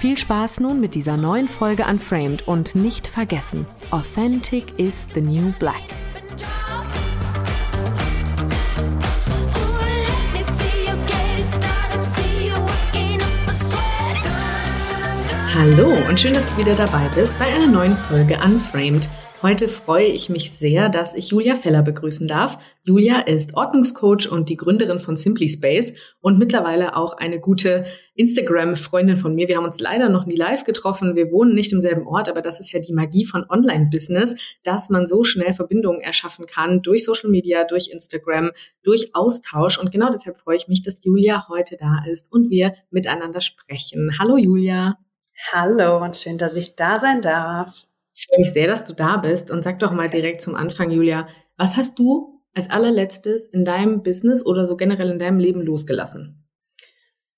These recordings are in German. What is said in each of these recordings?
Viel Spaß nun mit dieser neuen Folge Unframed und nicht vergessen, Authentic is the new black. Hallo und schön, dass du wieder dabei bist bei einer neuen Folge Unframed. Heute freue ich mich sehr, dass ich Julia Feller begrüßen darf. Julia ist Ordnungscoach und die Gründerin von Simply Space und mittlerweile auch eine gute Instagram-Freundin von mir. Wir haben uns leider noch nie live getroffen. Wir wohnen nicht im selben Ort, aber das ist ja die Magie von Online-Business, dass man so schnell Verbindungen erschaffen kann durch Social Media, durch Instagram, durch Austausch. Und genau deshalb freue ich mich, dass Julia heute da ist und wir miteinander sprechen. Hallo Julia. Hallo und schön, dass ich da sein darf. Ich freue mich sehr, dass du da bist und sag doch mal direkt zum Anfang, Julia, was hast du als allerletztes in deinem Business oder so generell in deinem Leben losgelassen?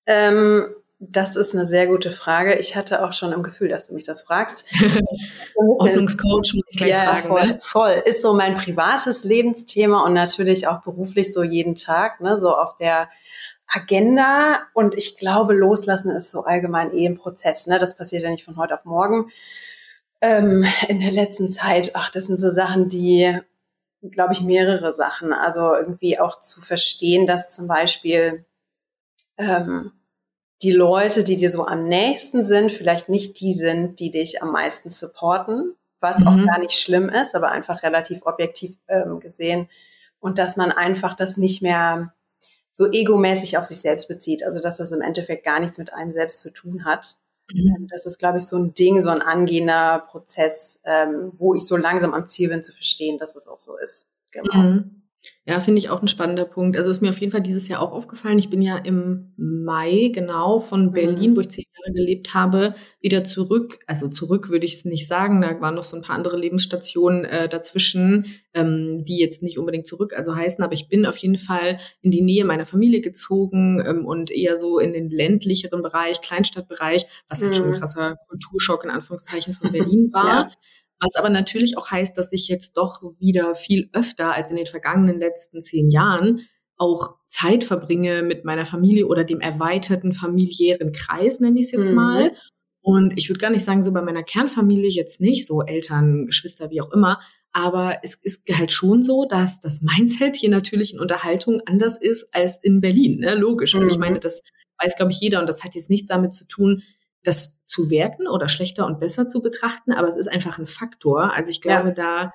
Ähm, das ist eine sehr gute Frage. Ich hatte auch schon im Gefühl, dass du mich das fragst. Ordnungscoach muss ich gleich ja, fragen. Voll, ne? voll. Ist so mein privates Lebensthema und natürlich auch beruflich so jeden Tag, ne, so auf der Agenda. Und ich glaube, loslassen ist so allgemein eh ein Prozess. Ne? Das passiert ja nicht von heute auf morgen ähm, in der letzten Zeit, ach, das sind so Sachen, die, glaube ich, mehrere Sachen. Also irgendwie auch zu verstehen, dass zum Beispiel ähm, die Leute, die dir so am nächsten sind, vielleicht nicht die sind, die dich am meisten supporten, was mhm. auch gar nicht schlimm ist, aber einfach relativ objektiv ähm, gesehen. Und dass man einfach das nicht mehr so egomäßig auf sich selbst bezieht. Also dass das im Endeffekt gar nichts mit einem selbst zu tun hat, Mhm. Das ist, glaube ich, so ein Ding, so ein angehender Prozess, ähm, wo ich so langsam am Ziel bin zu verstehen, dass es auch so ist. Genau. Mhm. Ja, finde ich auch ein spannender Punkt. Also ist mir auf jeden Fall dieses Jahr auch aufgefallen. Ich bin ja im Mai genau von Berlin, mhm. wo ich zehn Jahre gelebt habe, wieder zurück. Also zurück würde ich es nicht sagen. Da waren noch so ein paar andere Lebensstationen äh, dazwischen, ähm, die jetzt nicht unbedingt zurück also heißen. Aber ich bin auf jeden Fall in die Nähe meiner Familie gezogen ähm, und eher so in den ländlicheren Bereich, Kleinstadtbereich, was mhm. halt schon ein mhm. krasser Kulturschock in Anführungszeichen von Berlin war. ja. Was aber natürlich auch heißt, dass ich jetzt doch wieder viel öfter als in den vergangenen letzten zehn Jahren auch Zeit verbringe mit meiner Familie oder dem erweiterten familiären Kreis, nenne ich es jetzt mhm. mal. Und ich würde gar nicht sagen, so bei meiner Kernfamilie jetzt nicht, so Eltern, Geschwister, wie auch immer. Aber es ist halt schon so, dass das Mindset hier natürlich in Unterhaltung anders ist als in Berlin. Ne? Logisch. Also ich mhm. meine, das weiß, glaube ich, jeder. Und das hat jetzt nichts damit zu tun, das zu werten oder schlechter und besser zu betrachten, aber es ist einfach ein Faktor. Also ich glaube, ja. da,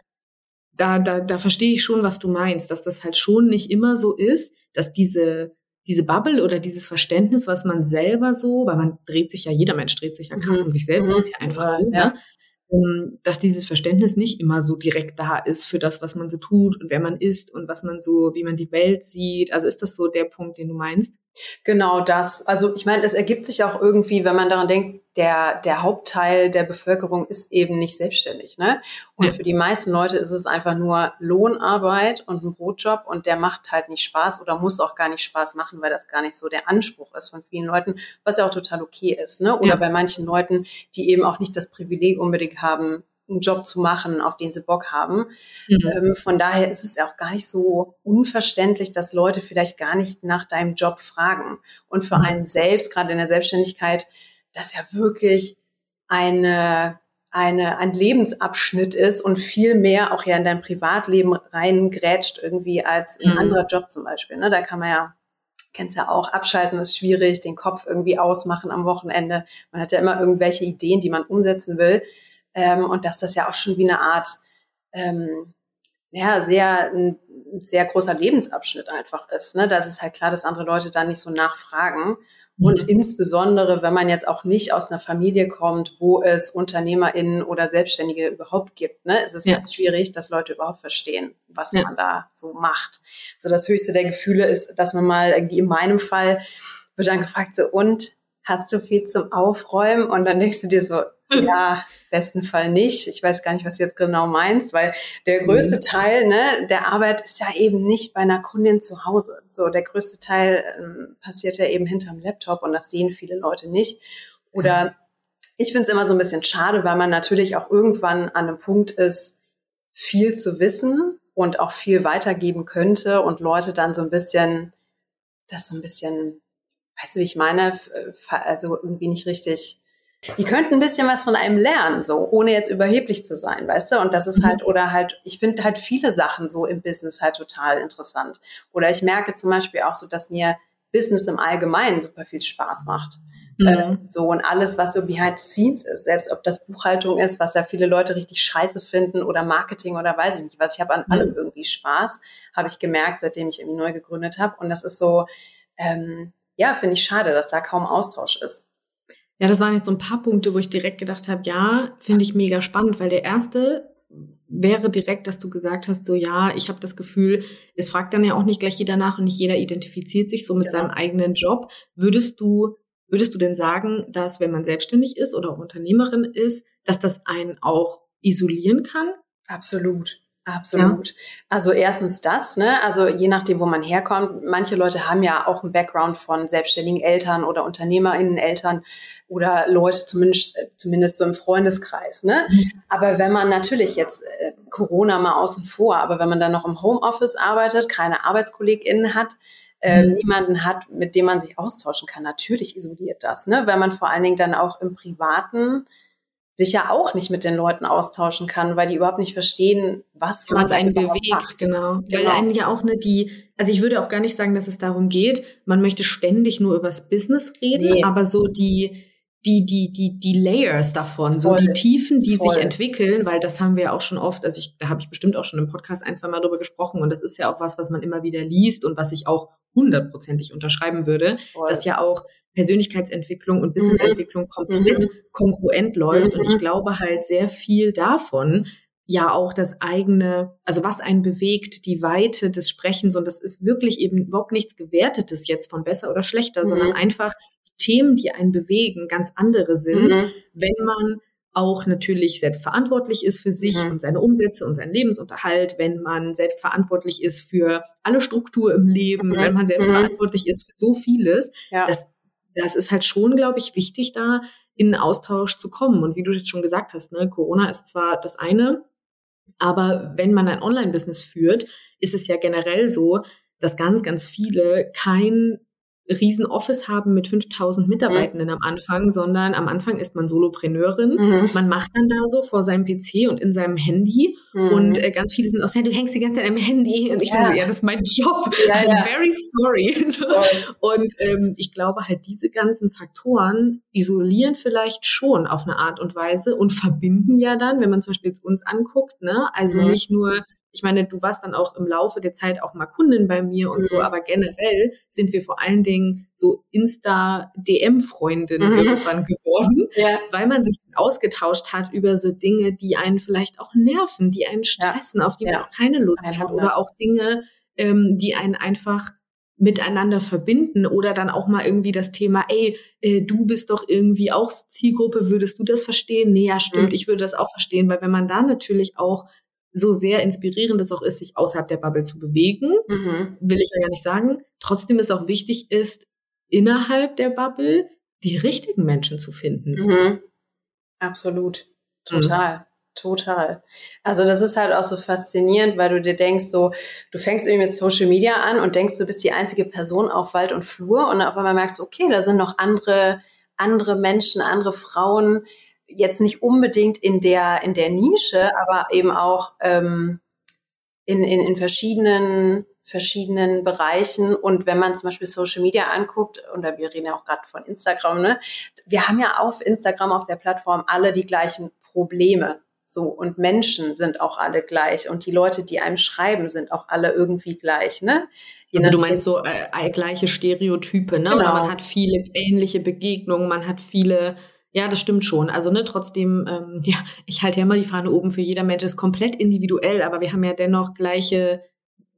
da, da, da verstehe ich schon, was du meinst, dass das halt schon nicht immer so ist, dass diese, diese Bubble oder dieses Verständnis, was man selber so, weil man dreht sich ja, jeder Mensch dreht sich ja krass mhm. um sich selbst, mhm. ist ja einfach so, ja. ne? Dass dieses Verständnis nicht immer so direkt da ist für das, was man so tut und wer man ist und was man so, wie man die Welt sieht. Also ist das so der Punkt, den du meinst? Genau das. Also ich meine, es ergibt sich auch irgendwie, wenn man daran denkt, der, der Hauptteil der Bevölkerung ist eben nicht selbstständig. Ne? Und ja. für die meisten Leute ist es einfach nur Lohnarbeit und ein Brotjob und der macht halt nicht Spaß oder muss auch gar nicht Spaß machen, weil das gar nicht so der Anspruch ist von vielen Leuten, was ja auch total okay ist. Ne? Oder ja. bei manchen Leuten, die eben auch nicht das Privileg unbedingt haben, einen Job zu machen, auf den sie Bock haben. Mhm. Ähm, von daher ist es ja auch gar nicht so unverständlich, dass Leute vielleicht gar nicht nach deinem Job fragen. Und für mhm. einen selbst, gerade in der Selbstständigkeit, das ja wirklich eine, eine, ein Lebensabschnitt ist und viel mehr auch ja in dein Privatleben reingrätscht irgendwie als ein mhm. anderer Job zum Beispiel. Ne? Da kann man ja kennst ja auch, abschalten ist schwierig, den Kopf irgendwie ausmachen am Wochenende. Man hat ja immer irgendwelche Ideen, die man umsetzen will ähm, und dass das ja auch schon wie eine Art, ähm, ja, sehr, ein sehr großer Lebensabschnitt einfach ist. Ne? Das ist halt klar, dass andere Leute da nicht so nachfragen. Und mhm. insbesondere, wenn man jetzt auch nicht aus einer Familie kommt, wo es UnternehmerInnen oder Selbstständige überhaupt gibt, ne, ist es ja. schwierig, dass Leute überhaupt verstehen, was ja. man da so macht. So das höchste der Gefühle ist, dass man mal irgendwie in meinem Fall wird dann gefragt, so, und hast du viel zum Aufräumen? Und dann denkst du dir so, ja, besten Fall nicht. Ich weiß gar nicht, was du jetzt genau meinst, weil der größte mhm. Teil ne, der Arbeit ist ja eben nicht bei einer Kundin zu Hause. So, der größte Teil ähm, passiert ja eben hinterm Laptop und das sehen viele Leute nicht. Oder ich finde es immer so ein bisschen schade, weil man natürlich auch irgendwann an einem Punkt ist, viel zu wissen und auch viel weitergeben könnte und Leute dann so ein bisschen, das so ein bisschen, weißt du, wie ich meine, also irgendwie nicht richtig die könnten ein bisschen was von einem lernen, so, ohne jetzt überheblich zu sein, weißt du? Und das ist mhm. halt, oder halt, ich finde halt viele Sachen so im Business halt total interessant. Oder ich merke zum Beispiel auch so, dass mir Business im Allgemeinen super viel Spaß macht. Mhm. Ähm, so und alles, was so behind the scenes ist, selbst ob das Buchhaltung ist, was ja viele Leute richtig scheiße finden oder Marketing oder weiß ich nicht was. Ich habe an mhm. allem irgendwie Spaß, habe ich gemerkt, seitdem ich irgendwie neu gegründet habe. Und das ist so, ähm, ja, finde ich schade, dass da kaum Austausch ist. Ja, das waren jetzt so ein paar Punkte, wo ich direkt gedacht habe, ja, finde ich mega spannend, weil der erste wäre direkt, dass du gesagt hast, so ja, ich habe das Gefühl, es fragt dann ja auch nicht gleich jeder nach und nicht jeder identifiziert sich so mit ja. seinem eigenen Job. Würdest du würdest du denn sagen, dass wenn man selbstständig ist oder Unternehmerin ist, dass das einen auch isolieren kann? Absolut. Absolut. Ja. Also erstens das, ne? Also je nachdem, wo man herkommt. Manche Leute haben ja auch einen Background von selbstständigen Eltern oder UnternehmerInnen-Eltern oder Leute zumindest, zumindest so im Freundeskreis, ne? Mhm. Aber wenn man natürlich jetzt äh, Corona mal außen vor, aber wenn man dann noch im Homeoffice arbeitet, keine ArbeitskollegInnen hat, äh, mhm. niemanden hat, mit dem man sich austauschen kann, natürlich isoliert das, ne? Weil man vor allen Dingen dann auch im Privaten sich ja auch nicht mit den Leuten austauschen kann, weil die überhaupt nicht verstehen, was, was einen bewegt, macht. genau. genau. Weil einen ja auch ne die, also ich würde auch gar nicht sagen, dass es darum geht, man möchte ständig nur übers Business reden, nee. aber so die die, die, die, die Layers davon, so die Tiefen, die Voll. sich entwickeln, weil das haben wir ja auch schon oft, also ich, da habe ich bestimmt auch schon im Podcast ein, zwei Mal drüber gesprochen und das ist ja auch was, was man immer wieder liest und was ich auch hundertprozentig unterschreiben würde, Voll. dass ja auch Persönlichkeitsentwicklung und Businessentwicklung mhm. komplett mhm. kongruent läuft. Mhm. Und ich mhm. glaube halt sehr viel davon, ja auch das eigene, also was einen bewegt, die Weite des Sprechens. Und das ist wirklich eben überhaupt nichts Gewertetes jetzt von besser oder schlechter, mhm. sondern einfach Themen, die einen bewegen, ganz andere sind, mhm. wenn man auch natürlich selbstverantwortlich ist für sich mhm. und seine Umsätze und seinen Lebensunterhalt, wenn man selbstverantwortlich ist für alle Struktur im Leben, mhm. wenn man selbstverantwortlich mhm. ist für so vieles, ja. das das ist halt schon, glaube ich, wichtig, da in Austausch zu kommen. Und wie du jetzt schon gesagt hast, ne, Corona ist zwar das eine, aber wenn man ein Online-Business führt, ist es ja generell so, dass ganz, ganz viele kein riesen Office haben mit 5000 Mitarbeitenden mhm. am Anfang, sondern am Anfang ist man Solopreneurin. Mhm. Man macht dann da so vor seinem PC und in seinem Handy mhm. und äh, ganz viele sind auch, hey, du hängst die ganze Zeit am Handy und ich ja. bin so, ja, das ist mein Job. Ja, I'm ja. very sorry. und ähm, ich glaube halt, diese ganzen Faktoren isolieren vielleicht schon auf eine Art und Weise und verbinden ja dann, wenn man zum Beispiel uns anguckt, ne, also mhm. nicht nur ich meine, du warst dann auch im Laufe der Zeit auch mal Kundin bei mir und mhm. so, aber generell sind wir vor allen Dingen so Insta-DM-Freundinnen mhm. irgendwann geworden, ja. weil man sich ausgetauscht hat über so Dinge, die einen vielleicht auch nerven, die einen stressen, ja. auf die ja. man auch keine Lust 100. hat oder auch Dinge, ähm, die einen einfach miteinander verbinden oder dann auch mal irgendwie das Thema, ey, äh, du bist doch irgendwie auch Zielgruppe, würdest du das verstehen? Nee, ja, stimmt, mhm. ich würde das auch verstehen, weil wenn man da natürlich auch so sehr inspirierend es auch ist, sich außerhalb der Bubble zu bewegen, mhm. will ich ja gar nicht sagen. Trotzdem ist auch wichtig ist, innerhalb der Bubble die richtigen Menschen zu finden. Mhm. Absolut. Total. Mhm. Total. Also das ist halt auch so faszinierend, weil du dir denkst, so, du fängst irgendwie mit Social Media an und denkst, du bist die einzige Person auf Wald und Flur und auf einmal merkst du, okay, da sind noch andere, andere Menschen, andere Frauen, jetzt nicht unbedingt in der, in der Nische, aber eben auch ähm, in, in, in verschiedenen, verschiedenen Bereichen. Und wenn man zum Beispiel Social Media anguckt, und wir reden ja auch gerade von Instagram, ne, wir haben ja auf Instagram, auf der Plattform alle die gleichen Probleme. So, und Menschen sind auch alle gleich. Und die Leute, die einem schreiben, sind auch alle irgendwie gleich, ne? Je also du meinst so äh, gleiche Stereotype, ne? Genau. Oder man hat viele ähnliche Begegnungen, man hat viele ja, das stimmt schon. Also ne, trotzdem, ähm, ja, ich halte ja immer die Fahne oben für jeder Mensch ist komplett individuell, aber wir haben ja dennoch gleiche,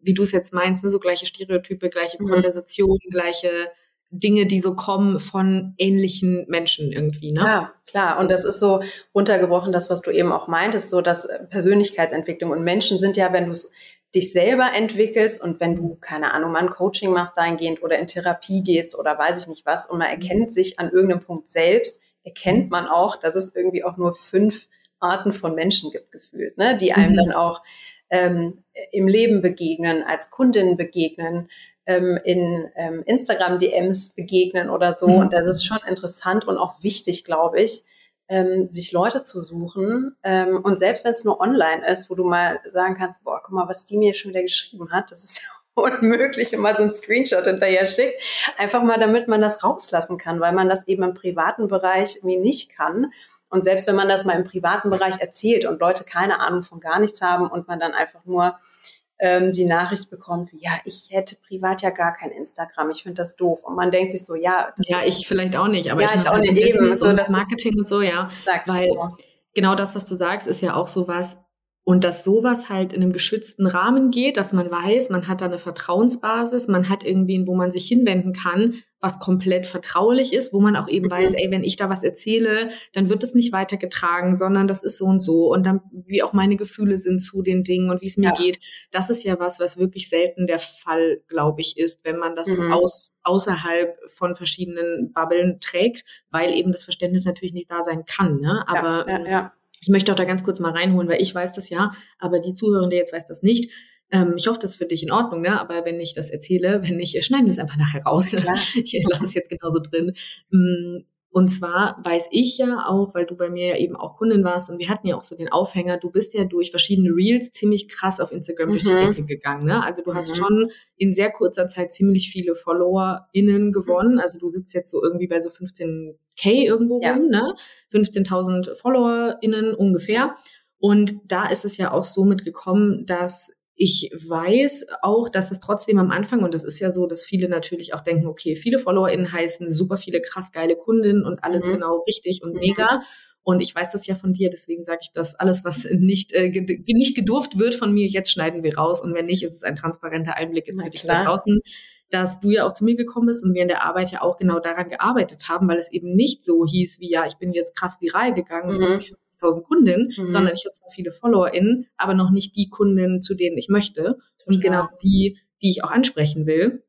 wie du es jetzt meinst, ne, so gleiche Stereotype, gleiche mhm. Konversationen, gleiche, Dinge, die so kommen von ähnlichen Menschen irgendwie, ne? Ja, klar. Und das ist so runtergebrochen, das, was du eben auch meintest, so dass Persönlichkeitsentwicklung und Menschen sind ja, wenn du es dich selber entwickelst und wenn du, keine Ahnung, mal ein Coaching machst dahingehend oder in Therapie gehst oder weiß ich nicht was und man erkennt sich an irgendeinem Punkt selbst, erkennt man auch, dass es irgendwie auch nur fünf Arten von Menschen gibt, gefühlt, ne? die einem mhm. dann auch ähm, im Leben begegnen, als Kundinnen begegnen, ähm, in ähm, Instagram-DMs begegnen oder so. Mhm. Und das ist schon interessant und auch wichtig, glaube ich, ähm, sich Leute zu suchen. Ähm, und selbst wenn es nur online ist, wo du mal sagen kannst, boah, guck mal, was die mir schon wieder geschrieben hat, das ist ja unmöglich, man so ein Screenshot hinterher schickt. Einfach mal, damit man das rauslassen kann, weil man das eben im privaten Bereich irgendwie nicht kann. Und selbst wenn man das mal im privaten Bereich erzählt und Leute keine Ahnung von gar nichts haben und man dann einfach nur ähm, die Nachricht bekommt, ja, ich hätte privat ja gar kein Instagram, ich finde das doof. Und man denkt sich so, ja, ja, ich vielleicht auch nicht, aber ja, ich, ich auch nicht eben so das Marketing und so, ja, exakt, weil genau. genau das, was du sagst, ist ja auch so was, und dass sowas halt in einem geschützten Rahmen geht, dass man weiß, man hat da eine Vertrauensbasis, man hat irgendwen, wo man sich hinwenden kann, was komplett vertraulich ist, wo man auch eben mhm. weiß, ey, wenn ich da was erzähle, dann wird es nicht weitergetragen, sondern das ist so und so. Und dann, wie auch meine Gefühle sind zu den Dingen und wie es mir ja. geht. Das ist ja was, was wirklich selten der Fall, glaube ich, ist, wenn man das mhm. aus, außerhalb von verschiedenen Bubblen trägt, weil eben das Verständnis natürlich nicht da sein kann. Ne? Aber ja, ja, ich möchte auch da ganz kurz mal reinholen, weil ich weiß das ja, aber die Zuhörende jetzt weiß das nicht. Ähm, ich hoffe, das ist für dich in Ordnung, ne? aber wenn ich das erzähle, wenn nicht, schneiden wir es einfach nachher raus. Ja, ich lasse es jetzt genauso drin. Und zwar weiß ich ja auch, weil du bei mir ja eben auch Kundin warst und wir hatten ja auch so den Aufhänger, du bist ja durch verschiedene Reels ziemlich krass auf Instagram mhm. durch die mhm. Decke gegangen. Ne? Also du hast mhm. schon in sehr kurzer Zeit ziemlich viele FollowerInnen gewonnen. Also du sitzt jetzt so irgendwie bei so 15k irgendwo ja. rum, ne? 15.000 FollowerInnen ungefähr. Und da ist es ja auch so mitgekommen, dass ich weiß auch, dass es trotzdem am Anfang, und das ist ja so, dass viele natürlich auch denken, okay, viele FollowerInnen heißen super viele krass geile Kundinnen und alles mhm. genau richtig und mhm. mega. Und ich weiß das ja von dir, deswegen sage ich das, alles, was nicht, äh, nicht gedurft wird von mir, jetzt schneiden wir raus. Und wenn nicht, ist es ein transparenter Einblick jetzt für dich da draußen, dass du ja auch zu mir gekommen bist und wir in der Arbeit ja auch genau daran gearbeitet haben, weil es eben nicht so hieß, wie ja, ich bin jetzt krass viral gegangen mhm. und 50.000 Kundinnen, mhm. sondern ich habe zwar viele FollowerInnen, aber noch nicht die Kundinnen, zu denen ich möchte. Und genau die, die ich auch ansprechen will.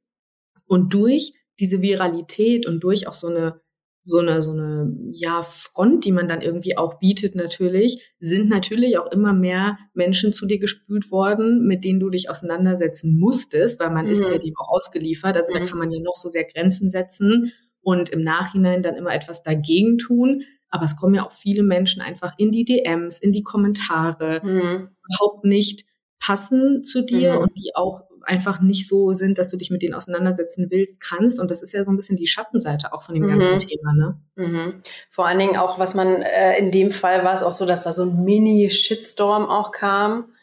Und durch diese Viralität und durch auch so eine so eine, so eine, ja, Front, die man dann irgendwie auch bietet natürlich, sind natürlich auch immer mehr Menschen zu dir gespült worden, mit denen du dich auseinandersetzen musstest, weil man mhm. ist ja dem auch ausgeliefert. Also mhm. da kann man ja noch so sehr Grenzen setzen und im Nachhinein dann immer etwas dagegen tun. Aber es kommen ja auch viele Menschen einfach in die DMs, in die Kommentare, mhm. überhaupt nicht passen zu dir mhm. und die auch einfach nicht so sind, dass du dich mit denen auseinandersetzen willst, kannst. Und das ist ja so ein bisschen die Schattenseite auch von dem mhm. ganzen Thema. Ne? Mhm. Vor allen Dingen auch, was man äh, in dem Fall war es auch so, dass da so ein Mini-Shitstorm auch kam.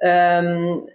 Ähm,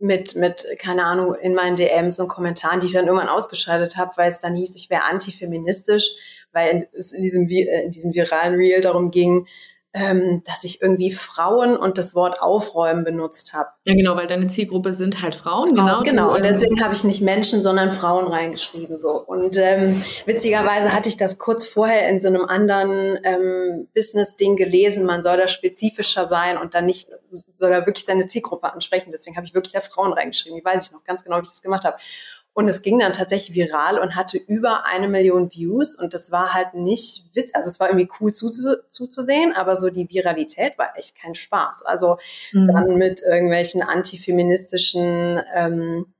mit, mit, keine Ahnung, in meinen DMs und Kommentaren, die ich dann irgendwann ausgeschaltet habe, weil es dann hieß, ich wäre antifeministisch weil es in diesem, äh, in diesem viralen Reel darum ging, ähm, dass ich irgendwie Frauen und das Wort aufräumen benutzt habe. Ja, genau, weil deine Zielgruppe sind halt Frauen, Frauen genau. Genau, und deswegen habe ich nicht Menschen, sondern Frauen reingeschrieben. so. Und ähm, witzigerweise hatte ich das kurz vorher in so einem anderen ähm, Business-Ding gelesen, man soll da spezifischer sein und dann nicht sogar wirklich seine Zielgruppe ansprechen. Deswegen habe ich wirklich da Frauen reingeschrieben. Ich weiß ich noch ganz genau, wie ich das gemacht habe. Und es ging dann tatsächlich viral und hatte über eine Million Views. Und das war halt nicht witz, also es war irgendwie cool zuzusehen, aber so die Viralität war echt kein Spaß. Also mhm. dann mit irgendwelchen antifeministischen ähm,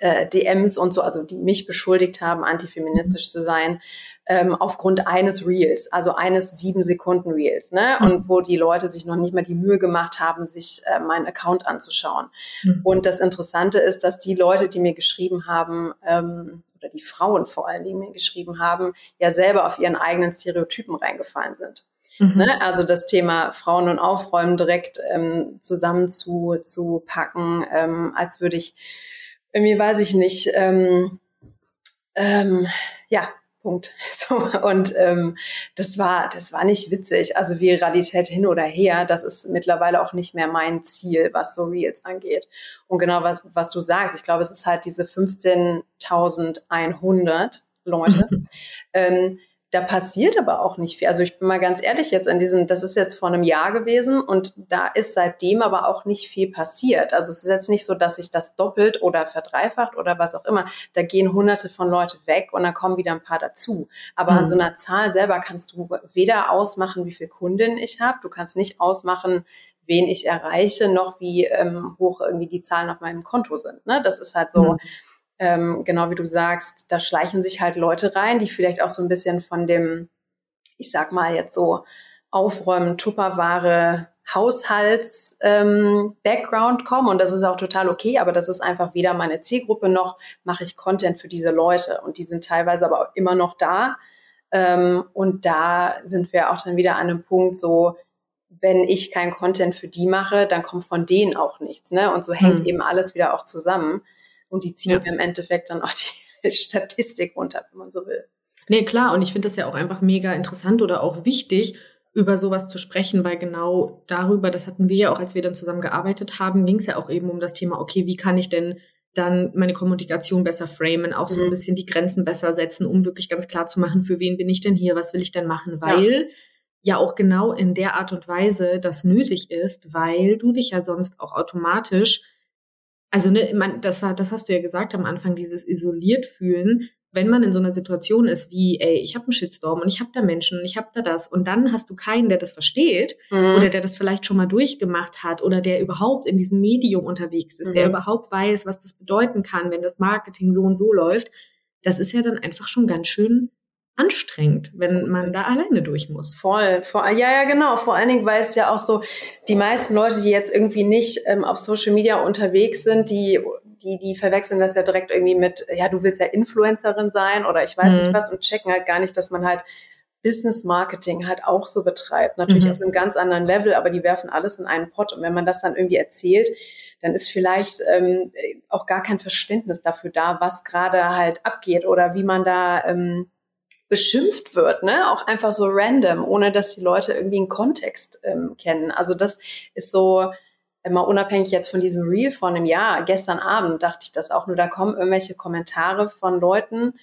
äh, DMs und so, also die mich beschuldigt haben, antifeministisch mhm. zu sein, ähm, aufgrund eines Reels, also eines sieben Sekunden Reels, ne? Mhm. Und wo die Leute sich noch nicht mal die Mühe gemacht haben, sich äh, meinen Account anzuschauen. Mhm. Und das Interessante ist, dass die Leute, die mir geschrieben haben, ähm, oder die Frauen vor allen Dingen mir geschrieben haben, ja selber auf ihren eigenen Stereotypen reingefallen sind. Mhm. Ne? Also das Thema Frauen und Aufräumen direkt ähm, zusammen zu, zu packen, ähm, als würde ich irgendwie, weiß ich nicht, ähm, ähm, ja, Punkt. So, und ähm, das war, das war nicht witzig. Also Viralität hin oder her, das ist mittlerweile auch nicht mehr mein Ziel, was so Reels angeht. Und genau was, was du sagst, ich glaube, es ist halt diese 15.100 Leute. ähm, da passiert aber auch nicht viel. Also ich bin mal ganz ehrlich jetzt an diesem, das ist jetzt vor einem Jahr gewesen und da ist seitdem aber auch nicht viel passiert. Also es ist jetzt nicht so, dass sich das doppelt oder verdreifacht oder was auch immer. Da gehen hunderte von Leute weg und dann kommen wieder ein paar dazu. Aber mhm. an so einer Zahl selber kannst du weder ausmachen, wie viel Kundinnen ich habe. Du kannst nicht ausmachen, wen ich erreiche, noch wie ähm, hoch irgendwie die Zahlen auf meinem Konto sind. Ne? Das ist halt so. Mhm ähm, genau wie du sagst, da schleichen sich halt Leute rein, die vielleicht auch so ein bisschen von dem, ich sag mal jetzt so, Aufräumen, Tupperware, Haushalts-Background ähm, kommen und das ist auch total okay, aber das ist einfach weder meine Zielgruppe noch mache ich Content für diese Leute und die sind teilweise aber auch immer noch da ähm, und da sind wir auch dann wieder an einem Punkt so, wenn ich kein Content für die mache, dann kommt von denen auch nichts, ne? Und so hängt hm. eben alles wieder auch zusammen. Und die ziehen ja. im Endeffekt dann auch die Statistik runter, wenn man so will. Nee, klar. Und ich finde das ja auch einfach mega interessant oder auch wichtig, über sowas zu sprechen, weil genau darüber, das hatten wir ja auch, als wir dann zusammen gearbeitet haben, ging es ja auch eben um das Thema, okay, wie kann ich denn dann meine Kommunikation besser framen, auch so ein mhm. bisschen die Grenzen besser setzen, um wirklich ganz klar zu machen, für wen bin ich denn hier, was will ich denn machen, weil ja, ja auch genau in der Art und Weise das nötig ist, weil du dich ja sonst auch automatisch also ne, man, das war, das hast du ja gesagt am Anfang, dieses isoliert fühlen, wenn man in so einer Situation ist wie, ey, ich habe einen Shitstorm und ich habe da Menschen und ich habe da das und dann hast du keinen, der das versteht mhm. oder der das vielleicht schon mal durchgemacht hat oder der überhaupt in diesem Medium unterwegs ist, mhm. der überhaupt weiß, was das bedeuten kann, wenn das Marketing so und so läuft. Das ist ja dann einfach schon ganz schön anstrengend, wenn man da alleine durch muss. Voll, vor, ja, ja, genau. Vor allen Dingen, weil es ja auch so, die meisten Leute, die jetzt irgendwie nicht ähm, auf Social Media unterwegs sind, die, die, die verwechseln das ja direkt irgendwie mit, ja, du willst ja Influencerin sein oder ich weiß mhm. nicht was und checken halt gar nicht, dass man halt Business Marketing halt auch so betreibt. Natürlich mhm. auf einem ganz anderen Level, aber die werfen alles in einen Pott. Und wenn man das dann irgendwie erzählt, dann ist vielleicht ähm, auch gar kein Verständnis dafür da, was gerade halt abgeht oder wie man da ähm, beschimpft wird, ne? Auch einfach so random, ohne dass die Leute irgendwie einen Kontext ähm, kennen. Also das ist so immer unabhängig jetzt von diesem Reel von einem Jahr. Gestern Abend dachte ich das auch nur, da kommen irgendwelche Kommentare von Leuten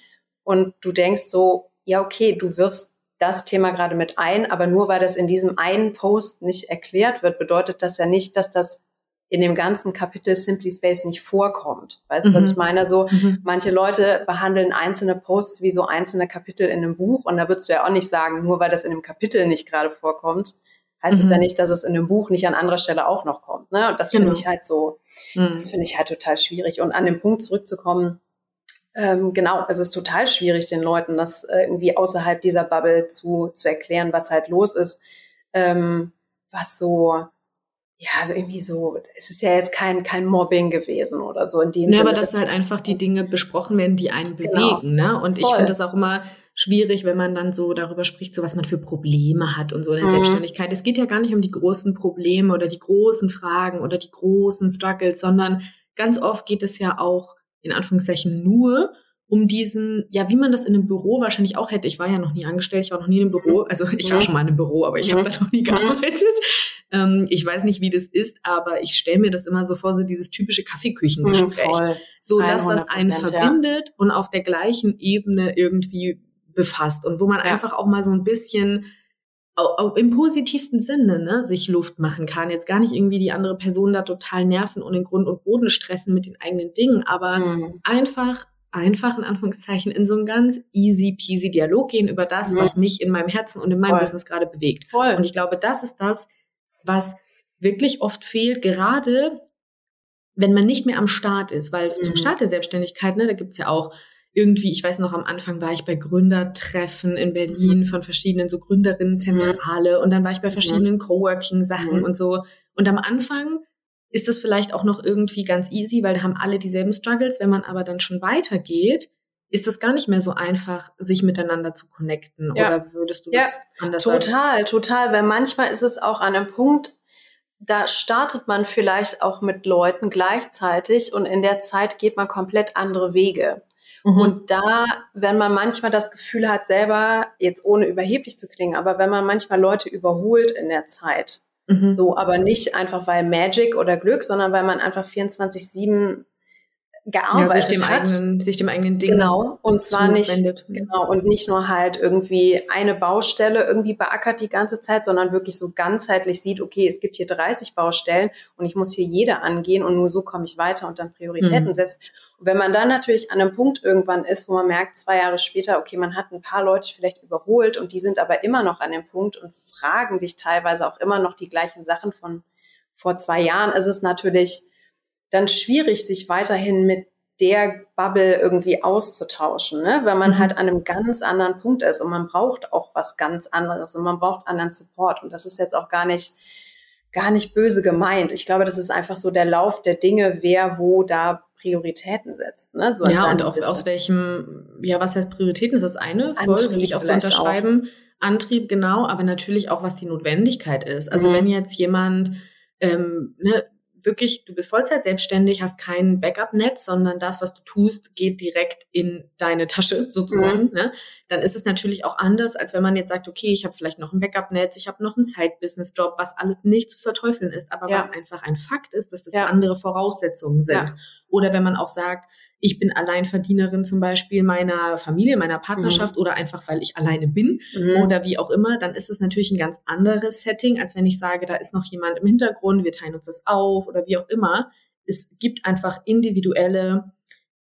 und du denkst so, ja, okay, du wirfst das Thema gerade mit ein, aber nur weil das in diesem einen Post nicht erklärt wird, bedeutet das ja nicht, dass das in dem ganzen Kapitel Simply Space nicht vorkommt. Weißt du, mhm. was ich meine? So, mhm. manche Leute behandeln einzelne Posts wie so einzelne Kapitel in einem Buch und da würdest du ja auch nicht sagen, nur weil das in einem Kapitel nicht gerade vorkommt, heißt es ja mhm. nicht, dass es in einem Buch nicht an anderer Stelle auch noch kommt. Ne? Und das genau. finde ich halt so, mhm. das finde ich halt total schwierig. Und an den Punkt zurückzukommen, ähm, genau, es ist total schwierig, den Leuten das äh, irgendwie außerhalb dieser Bubble zu, zu erklären, was halt los ist, ähm, was so ja, irgendwie so, es ist ja jetzt kein, kein Mobbing gewesen oder so in dem ja, Sinne. aber dass halt einfach die Dinge besprochen werden, die einen genau. bewegen, ne? Und Voll. ich finde das auch immer schwierig, wenn man dann so darüber spricht, so was man für Probleme hat und so in der mhm. Selbstständigkeit. Es geht ja gar nicht um die großen Probleme oder die großen Fragen oder die großen Struggles, sondern ganz oft geht es ja auch in Anführungszeichen nur um diesen, ja, wie man das in einem Büro wahrscheinlich auch hätte. Ich war ja noch nie angestellt, ich war noch nie in einem Büro. Mhm. Also ich war mhm. schon mal in einem Büro, aber ich habe da noch nie gearbeitet. Ähm, ich weiß nicht, wie das ist, aber ich stelle mir das immer so vor, so dieses typische Kaffeeküchengespräch. Mhm, so das, was einen verbindet ja. und auf der gleichen Ebene irgendwie befasst und wo man ja. einfach auch mal so ein bisschen auch im positivsten Sinne ne, sich Luft machen kann. Jetzt gar nicht irgendwie die andere Person da total nerven und in Grund und Boden stressen mit den eigenen Dingen, aber mhm. einfach einfach in Anführungszeichen in so einen ganz easy peasy Dialog gehen über das, mhm. was mich in meinem Herzen und in meinem Voll. Business gerade bewegt. Voll. Und ich glaube, das ist das, was wirklich oft fehlt, gerade wenn man nicht mehr am Start ist, weil mhm. zum Start der Selbstständigkeit, ne, da gibt's ja auch irgendwie, ich weiß noch, am Anfang war ich bei Gründertreffen in Berlin mhm. von verschiedenen so Gründerinnenzentrale mhm. und dann war ich bei verschiedenen Coworking-Sachen mhm. und so. Und am Anfang ist das vielleicht auch noch irgendwie ganz easy, weil da haben alle dieselben Struggles. Wenn man aber dann schon weitergeht, ist das gar nicht mehr so einfach, sich miteinander zu connecten. Ja. Oder würdest du ja, das anders total, sagen? Total, total. Weil manchmal ist es auch an einem Punkt, da startet man vielleicht auch mit Leuten gleichzeitig und in der Zeit geht man komplett andere Wege. Mhm. Und da, wenn man manchmal das Gefühl hat, selber, jetzt ohne überheblich zu klingen, aber wenn man manchmal Leute überholt in der Zeit, mhm. so, aber nicht einfach weil Magic oder Glück, sondern weil man einfach 24-7 gearbeitet ja, sich dem hat. Eigenen, sich dem eigenen Ding Genau. Und zwar nicht, genau, und nicht nur halt irgendwie eine Baustelle irgendwie beackert die ganze Zeit, sondern wirklich so ganzheitlich sieht, okay, es gibt hier 30 Baustellen und ich muss hier jede angehen und nur so komme ich weiter und dann Prioritäten mhm. setzt. Und wenn man dann natürlich an einem Punkt irgendwann ist, wo man merkt, zwei Jahre später, okay, man hat ein paar Leute vielleicht überholt und die sind aber immer noch an dem Punkt und fragen dich teilweise auch immer noch die gleichen Sachen von vor zwei Jahren, ist es natürlich, dann schwierig, sich weiterhin mit der Bubble irgendwie auszutauschen, ne? weil man mhm. halt an einem ganz anderen Punkt ist und man braucht auch was ganz anderes und man braucht anderen Support und das ist jetzt auch gar nicht gar nicht böse gemeint. Ich glaube, das ist einfach so der Lauf der Dinge, wer wo da Prioritäten setzt. Ne? So ja, und auch Business. aus welchem, ja, was heißt Prioritäten? Ist das eine? Voll, will ich auch so unterschreiben. Auch. Antrieb, genau, aber natürlich auch, was die Notwendigkeit ist. Also mhm. wenn jetzt jemand ähm, ne, wirklich, du bist Vollzeit selbstständig, hast kein Backup-Netz, sondern das, was du tust, geht direkt in deine Tasche sozusagen. Mhm. Ne? Dann ist es natürlich auch anders, als wenn man jetzt sagt, okay, ich habe vielleicht noch ein Backup-Netz, ich habe noch einen Side-Business-Job, was alles nicht zu verteufeln ist, aber ja. was einfach ein Fakt ist, dass das ja. andere Voraussetzungen sind. Ja. Oder wenn man auch sagt, ich bin Alleinverdienerin zum Beispiel meiner Familie, meiner Partnerschaft mhm. oder einfach, weil ich alleine bin mhm. oder wie auch immer, dann ist es natürlich ein ganz anderes Setting, als wenn ich sage, da ist noch jemand im Hintergrund, wir teilen uns das auf oder wie auch immer. Es gibt einfach individuelle,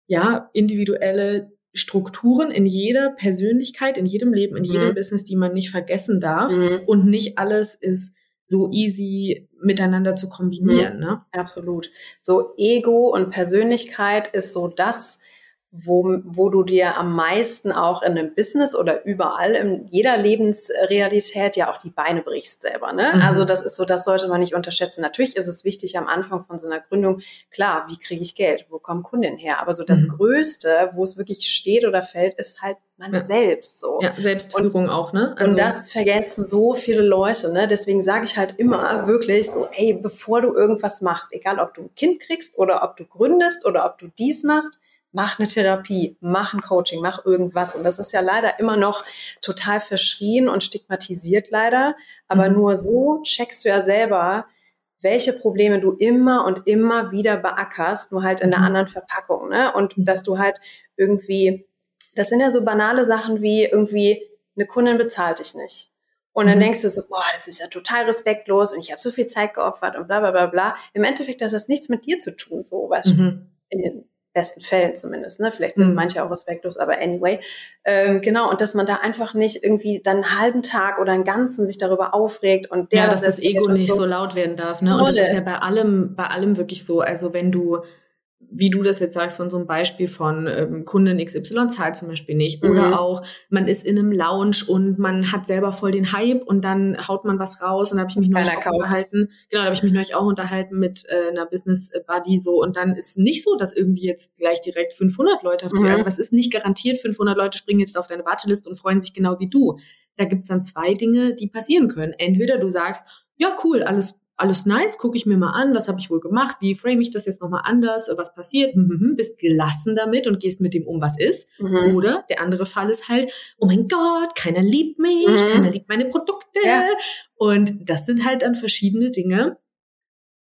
ja, individuelle Strukturen in jeder Persönlichkeit, in jedem Leben, in jedem mhm. Business, die man nicht vergessen darf. Mhm. Und nicht alles ist so easy miteinander zu kombinieren. Mhm. Ne? Absolut. So Ego und Persönlichkeit ist so das, wo, wo du dir am meisten auch in einem Business oder überall in jeder Lebensrealität ja auch die Beine brichst selber. Ne? Mhm. Also das ist so, das sollte man nicht unterschätzen. Natürlich ist es wichtig am Anfang von so einer Gründung, klar, wie kriege ich Geld? Wo kommen Kunden her? Aber so das mhm. Größte, wo es wirklich steht oder fällt, ist halt man ja. selbst so. Ja, Selbstführung und, auch, ne? Also und das vergessen so viele Leute, ne? Deswegen sage ich halt immer wirklich so, ey, bevor du irgendwas machst, egal ob du ein Kind kriegst oder ob du gründest oder ob du dies machst, mach eine Therapie, mach ein Coaching, mach irgendwas. Und das ist ja leider immer noch total verschrien und stigmatisiert leider. Aber mhm. nur so checkst du ja selber, welche Probleme du immer und immer wieder beackerst, nur halt in einer mhm. anderen Verpackung. Ne? Und dass du halt irgendwie, das sind ja so banale Sachen wie irgendwie, eine Kundin bezahlt dich nicht. Und dann mhm. denkst du so, boah, das ist ja total respektlos und ich habe so viel Zeit geopfert und bla bla bla bla. Im Endeffekt hat das nichts mit dir zu tun, so was mhm. in, besten Fällen zumindest, ne? Vielleicht sind mhm. manche auch respektlos, aber anyway. Ähm, genau, und dass man da einfach nicht irgendwie dann einen halben Tag oder einen ganzen sich darüber aufregt und der. Ja, dass das Ego nicht so. so laut werden darf, ne? Und das ist ja bei allem, bei allem wirklich so. Also wenn du wie du das jetzt sagst, von so einem Beispiel von ähm, Kunden XY zahlt zum Beispiel nicht. Oder mhm. auch, man ist in einem Lounge und man hat selber voll den Hype und dann haut man was raus und da habe ich mich neulich auch unterhalten. Genau, da habe ich mich neulich auch unterhalten mit äh, einer Business Buddy so und dann ist nicht so, dass irgendwie jetzt gleich direkt 500 Leute auf die, mhm. also was ist nicht garantiert, 500 Leute springen jetzt auf deine Warteliste und freuen sich genau wie du. Da gibt's dann zwei Dinge, die passieren können. Entweder du sagst, ja cool, alles alles nice, gucke ich mir mal an, was habe ich wohl gemacht, wie frame ich das jetzt nochmal anders, was passiert, hm, hm, hm, bist gelassen damit und gehst mit dem um, was ist. Mhm. Oder der andere Fall ist halt, oh mein Gott, keiner liebt mich, mhm. keiner liebt meine Produkte. Ja. Und das sind halt dann verschiedene Dinge,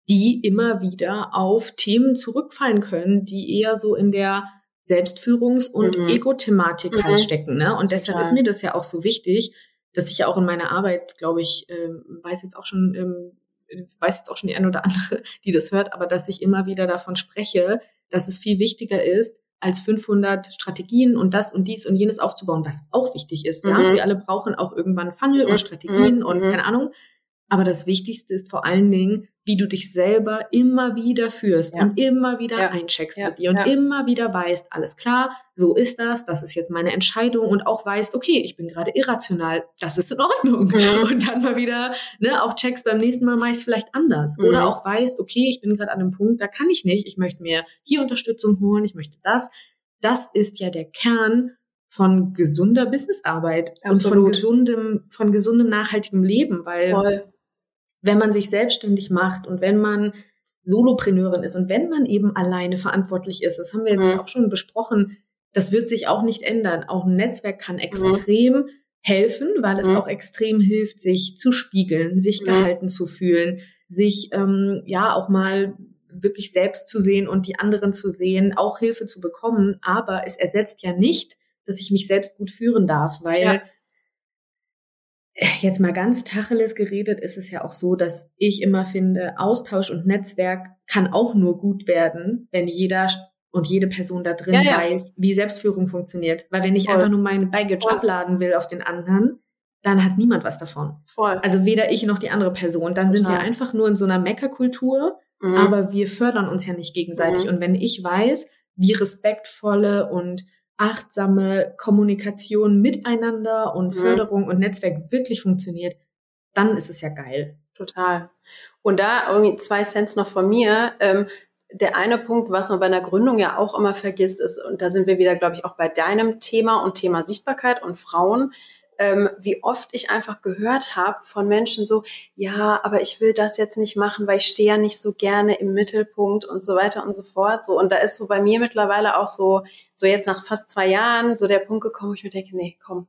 die immer wieder auf Themen zurückfallen können, die eher so in der Selbstführungs- und mhm. Ego-Thematik halt mhm. stecken. Ne? Und deshalb Total. ist mir das ja auch so wichtig, dass ich ja auch in meiner Arbeit, glaube ich, äh, weiß jetzt auch schon, ähm, weiß jetzt auch schon die eine oder andere, die das hört, aber dass ich immer wieder davon spreche, dass es viel wichtiger ist, als 500 Strategien und das und dies und jenes aufzubauen, was auch wichtig ist. Mhm. Ja, wir alle brauchen auch irgendwann Funnel und mhm. Strategien mhm. und keine Ahnung. Aber das Wichtigste ist vor allen Dingen, wie du dich selber immer wieder führst ja. und immer wieder ja. eincheckst ja. mit dir und immer wieder weißt, alles klar, so ist das, das ist jetzt meine Entscheidung und auch weißt, okay, ich bin gerade irrational, das ist in Ordnung. Mhm. Und dann mal wieder, ne, auch checkst, beim nächsten Mal mache ich es vielleicht anders. Mhm. Oder auch weißt, okay, ich bin gerade an einem Punkt, da kann ich nicht, ich möchte mir hier Unterstützung holen, ich möchte das. Das ist ja der Kern von gesunder Businessarbeit Absolut. und von gesundem, von gesundem nachhaltigem Leben, weil Voll wenn man sich selbstständig macht und wenn man Solopreneurin ist und wenn man eben alleine verantwortlich ist, das haben wir jetzt mhm. auch schon besprochen, Das wird sich auch nicht ändern. Auch ein Netzwerk kann mhm. extrem mhm. helfen, weil es mhm. auch extrem hilft, sich zu spiegeln, sich mhm. gehalten zu fühlen, sich ähm, ja auch mal wirklich selbst zu sehen und die anderen zu sehen, auch Hilfe zu bekommen. Aber es ersetzt ja nicht, dass ich mich selbst gut führen darf, weil ja. Jetzt mal ganz Tacheles geredet ist es ja auch so, dass ich immer finde, Austausch und Netzwerk kann auch nur gut werden, wenn jeder und jede Person da drin ja, ja. weiß, wie Selbstführung funktioniert. Weil wenn ich Voll. einfach nur meine Baggage Voll. abladen will auf den anderen, dann hat niemand was davon. Voll. Also weder ich noch die andere Person. Dann Total. sind wir einfach nur in so einer Meckerkultur, mhm. aber wir fördern uns ja nicht gegenseitig. Mhm. Und wenn ich weiß, wie respektvolle und achtsame Kommunikation miteinander und mhm. Förderung und Netzwerk wirklich funktioniert, dann ist es ja geil. Total. Und da irgendwie zwei Cents noch von mir. Ähm, der eine Punkt, was man bei einer Gründung ja auch immer vergisst, ist, und da sind wir wieder, glaube ich, auch bei deinem Thema und Thema Sichtbarkeit und Frauen, ähm, wie oft ich einfach gehört habe von Menschen so, ja, aber ich will das jetzt nicht machen, weil ich stehe ja nicht so gerne im Mittelpunkt und so weiter und so fort. So, und da ist so bei mir mittlerweile auch so, so jetzt nach fast zwei Jahren, so der Punkt gekommen, wo ich mir denke, nee, komm,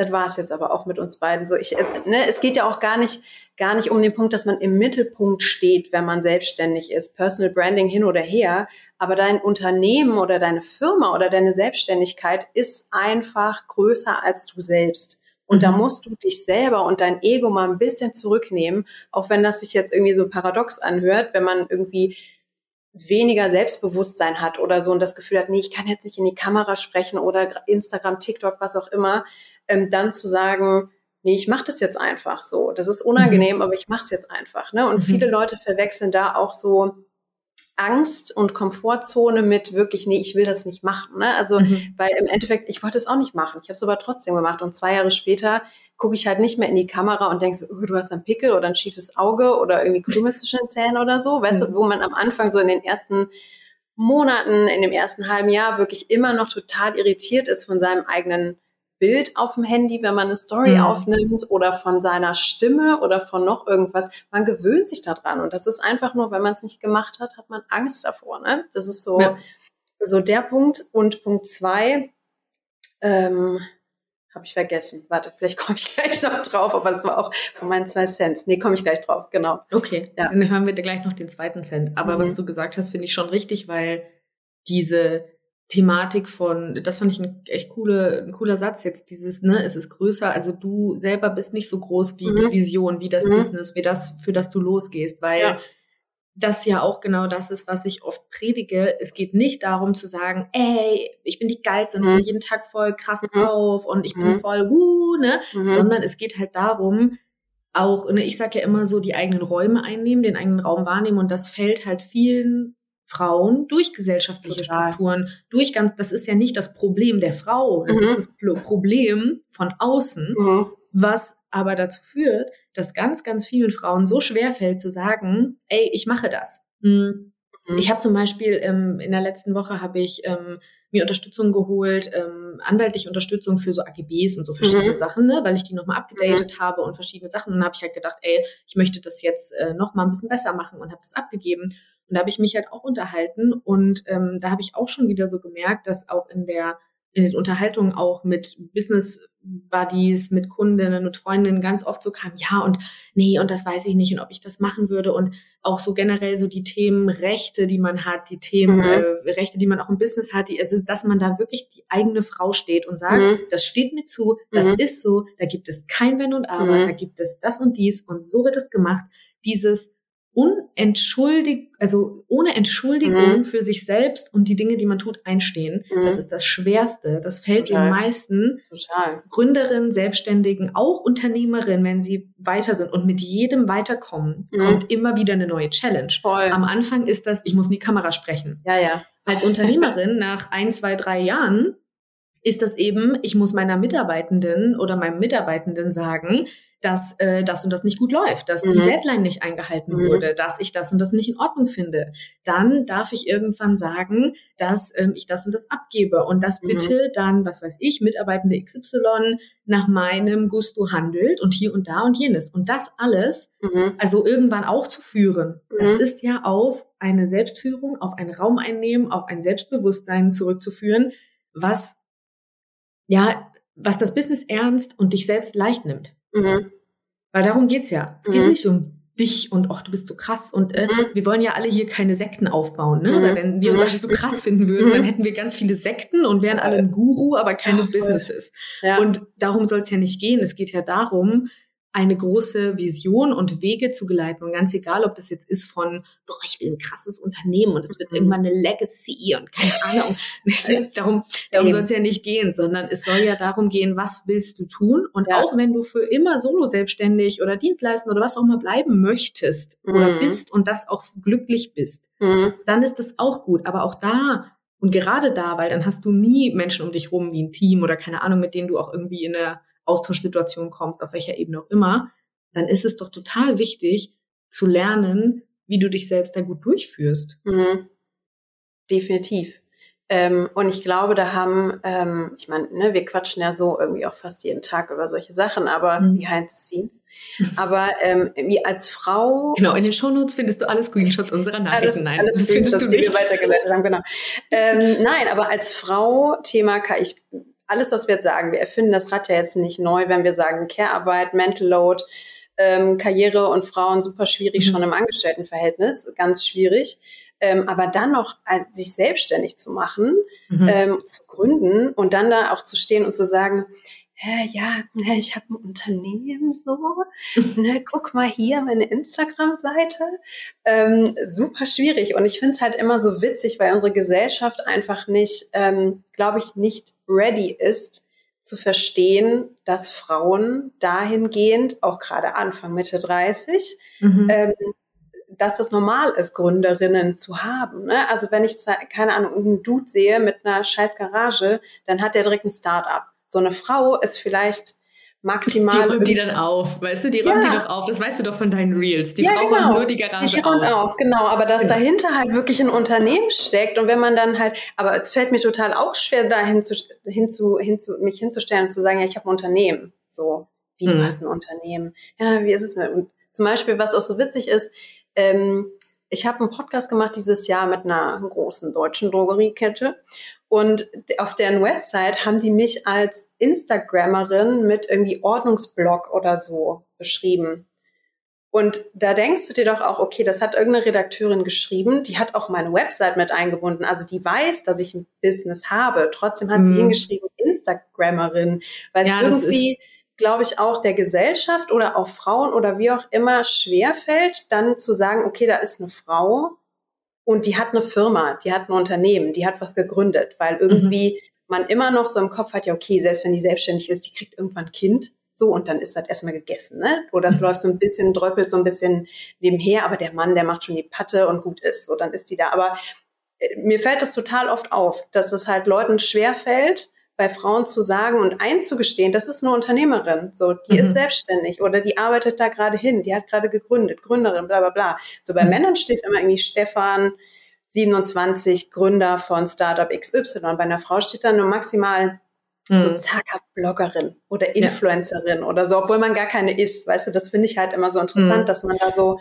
das war es jetzt aber auch mit uns beiden. So, ich, äh, ne, es geht ja auch gar nicht, gar nicht um den Punkt, dass man im Mittelpunkt steht, wenn man selbstständig ist. Personal Branding hin oder her. Aber dein Unternehmen oder deine Firma oder deine Selbstständigkeit ist einfach größer als du selbst. Und mhm. da musst du dich selber und dein Ego mal ein bisschen zurücknehmen, auch wenn das sich jetzt irgendwie so paradox anhört, wenn man irgendwie weniger Selbstbewusstsein hat oder so und das Gefühl hat, nee, ich kann jetzt nicht in die Kamera sprechen oder Instagram, TikTok, was auch immer, ähm, dann zu sagen, nee, ich mache das jetzt einfach so. Das ist unangenehm, mhm. aber ich mache es jetzt einfach. Ne? Und mhm. viele Leute verwechseln da auch so Angst und Komfortzone mit wirklich, nee, ich will das nicht machen. Ne? Also, mhm. weil im Endeffekt, ich wollte es auch nicht machen. Ich habe es aber trotzdem gemacht. Und zwei Jahre später gucke ich halt nicht mehr in die Kamera und denke so, oh, du hast einen Pickel oder ein schiefes Auge oder irgendwie Krümel zwischen den Zähnen oder so. Weißt du, mhm. wo man am Anfang so in den ersten Monaten, in dem ersten halben Jahr wirklich immer noch total irritiert ist von seinem eigenen Bild auf dem Handy, wenn man eine Story mhm. aufnimmt oder von seiner Stimme oder von noch irgendwas. Man gewöhnt sich daran und das ist einfach nur, wenn man es nicht gemacht hat, hat man Angst davor. Ne? Das ist so, ja. so der Punkt. Und Punkt zwei, ähm, habe ich vergessen. Warte, vielleicht komme ich gleich noch drauf, aber das war auch von meinen zwei Cents. Nee, komme ich gleich drauf, genau. Okay, ja. dann hören wir dir gleich noch den zweiten Cent. Aber mhm. was du gesagt hast, finde ich schon richtig, weil diese Thematik von, das fand ich ein echt coole, ein cooler Satz jetzt, dieses, ne, es ist größer, also du selber bist nicht so groß wie mhm. die Vision, wie das mhm. Business, wie das, für das du losgehst, weil ja. das ja auch genau das ist, was ich oft predige. Es geht nicht darum zu sagen, ey, ich bin die Geilste und ich bin mhm. jeden Tag voll krass mhm. drauf und ich bin mhm. voll, wuh, ne, sondern es geht halt darum, auch, ne, ich sage ja immer so, die eigenen Räume einnehmen, den eigenen Raum wahrnehmen und das fällt halt vielen Frauen durch gesellschaftliche Total. Strukturen, durch ganz, das ist ja nicht das Problem der Frau, das mhm. ist das Problem von außen, mhm. was aber dazu führt, dass ganz, ganz vielen Frauen so schwer fällt zu sagen, ey, ich mache das. Mhm. Ich habe zum Beispiel ähm, in der letzten Woche habe ich ähm, mir Unterstützung geholt, ähm, anwaltliche Unterstützung für so AGBs und so verschiedene mhm. Sachen, ne, weil ich die nochmal abgedatet mhm. habe und verschiedene Sachen. Und dann habe ich halt gedacht, ey, ich möchte das jetzt äh, nochmal ein bisschen besser machen und habe das abgegeben. Und da habe ich mich halt auch unterhalten und ähm, da habe ich auch schon wieder so gemerkt, dass auch in der in den Unterhaltungen auch mit Business Buddies, mit Kundinnen und Freundinnen ganz oft so kam, ja und nee und das weiß ich nicht und ob ich das machen würde und auch so generell so die Themen Rechte, die man hat, die Themen mhm. äh, Rechte, die man auch im Business hat, die, also dass man da wirklich die eigene Frau steht und sagt, mhm. das steht mir zu, das mhm. ist so, da gibt es kein Wenn und Aber, mhm. da gibt es das und dies und so wird es gemacht. Dieses unentschuldigt, also ohne Entschuldigung mhm. für sich selbst und die Dinge, die man tut, einstehen. Mhm. Das ist das Schwerste. Das fällt Total. den meisten Total. Gründerinnen, Selbstständigen, auch Unternehmerinnen, wenn sie weiter sind und mit jedem weiterkommen, mhm. kommt immer wieder eine neue Challenge. Voll. Am Anfang ist das, ich muss in die Kamera sprechen. Ja, ja. Als Unternehmerin nach ein, zwei, drei Jahren ist das eben, ich muss meiner Mitarbeitenden oder meinem Mitarbeitenden sagen, dass äh, das und das nicht gut läuft, dass mhm. die Deadline nicht eingehalten mhm. wurde, dass ich das und das nicht in Ordnung finde. Dann darf ich irgendwann sagen, dass ähm, ich das und das abgebe und dass mhm. bitte dann, was weiß ich, Mitarbeitende XY nach meinem Gusto handelt und hier und da und jenes. Und das alles, mhm. also irgendwann auch zu führen, das mhm. ist ja auf eine Selbstführung, auf einen Raum einnehmen, auf ein Selbstbewusstsein zurückzuführen, was, ja, was das Business ernst und dich selbst leicht nimmt. Mhm. Weil darum geht's ja. Es mhm. geht nicht um dich und ach, du bist so krass und äh, mhm. wir wollen ja alle hier keine Sekten aufbauen, ne? Mhm. Weil wenn wir uns alle so krass finden würden, dann mhm. hätten wir ganz viele Sekten und wären alle ein Guru, aber keine ja, Businesses. Ja. Und darum soll es ja nicht gehen. Es geht ja darum, eine große Vision und Wege zu geleiten. Und ganz egal, ob das jetzt ist von, boah, ich will ein krasses Unternehmen und es wird mhm. irgendwann eine Legacy und keine Ahnung. darum darum soll es ja nicht gehen, sondern es soll ja darum gehen, was willst du tun? Und ja. auch wenn du für immer solo selbstständig oder Dienstleister oder was auch immer bleiben möchtest mhm. oder bist und das auch glücklich bist, mhm. dann ist das auch gut. Aber auch da und gerade da, weil dann hast du nie Menschen um dich rum wie ein Team oder keine Ahnung, mit denen du auch irgendwie in der Austauschsituation kommst, auf welcher Ebene auch immer, dann ist es doch total wichtig zu lernen, wie du dich selbst da gut durchführst. Mhm. Definitiv. Ähm, und ich glaube, da haben, ähm, ich meine, ne, wir quatschen ja so irgendwie auch fast jeden Tag über solche Sachen, aber mhm. behind the scenes. Aber ähm, wie als Frau. Genau, in den Shownotes findest du alle Screenshots unserer Nachrichten. Nein, alles das Screenshots, die wir weitergeleitet haben, genau. ähm, nein, aber als Frau, Thema kann ich alles, was wir jetzt sagen, wir erfinden das Rad ja jetzt nicht neu, wenn wir sagen Care-Arbeit, Mental Load, ähm, Karriere und Frauen super schwierig mhm. schon im Angestelltenverhältnis, ganz schwierig. Ähm, aber dann noch äh, sich selbstständig zu machen, mhm. ähm, zu gründen und dann da auch zu stehen und zu sagen, hä, ja, ne, ich habe ein Unternehmen so, ne, guck mal hier meine Instagram-Seite. Ähm, super schwierig. Und ich finde es halt immer so witzig, weil unsere Gesellschaft einfach nicht, ähm, glaube ich, nicht ready ist, zu verstehen, dass Frauen dahingehend, auch gerade Anfang, Mitte 30, mhm. ähm, dass das normal ist, Gründerinnen zu haben. Ne? Also wenn ich, keine Ahnung, einen Dude sehe mit einer scheiß Garage, dann hat der direkt ein Start-up so eine Frau ist vielleicht maximal. Die räumt die dann auf, weißt du, die räumt ja. die doch auf, das weißt du doch von deinen Reels. Die ja, Frau genau. nur die Garage die auf. auf. Genau, aber dass genau. dahinter halt wirklich ein Unternehmen steckt und wenn man dann halt, aber es fällt mir total auch schwer, da hinzu, hinzu, hinzu, mich hinzustellen und zu sagen, ja, ich habe ein Unternehmen. So, wie hm. du hast ein Unternehmen. Ja, wie ist es mit, und zum Beispiel, was auch so witzig ist, ähm, ich habe einen Podcast gemacht dieses Jahr mit einer großen deutschen Drogeriekette und auf deren Website haben die mich als Instagrammerin mit irgendwie Ordnungsblog oder so beschrieben. Und da denkst du dir doch auch, okay, das hat irgendeine Redakteurin geschrieben, die hat auch meine Website mit eingebunden. Also die weiß, dass ich ein Business habe. Trotzdem hat mhm. sie hingeschrieben, Instagrammerin, weil ja, es irgendwie, glaube ich, auch der Gesellschaft oder auch Frauen oder wie auch immer schwerfällt, dann zu sagen, okay, da ist eine Frau, und die hat eine Firma, die hat ein Unternehmen, die hat was gegründet, weil irgendwie mhm. man immer noch so im Kopf hat, ja, okay, selbst wenn die selbstständig ist, die kriegt irgendwann ein Kind. So, und dann ist das erstmal gegessen, ne? Wo das mhm. läuft so ein bisschen, dröppelt so ein bisschen nebenher, aber der Mann, der macht schon die Patte und gut ist. So, dann ist die da. Aber äh, mir fällt das total oft auf, dass es halt Leuten schwer fällt, bei Frauen zu sagen und einzugestehen, das ist eine Unternehmerin, so, die mhm. ist selbstständig oder die arbeitet da gerade hin, die hat gerade gegründet, Gründerin, bla bla bla. So bei mhm. Männern steht immer irgendwie Stefan, 27, Gründer von Startup XY. Bei einer Frau steht dann nur maximal mhm. so zaghaft Bloggerin oder Influencerin ja. oder so, obwohl man gar keine ist. Weißt du, das finde ich halt immer so interessant, mhm. dass man da so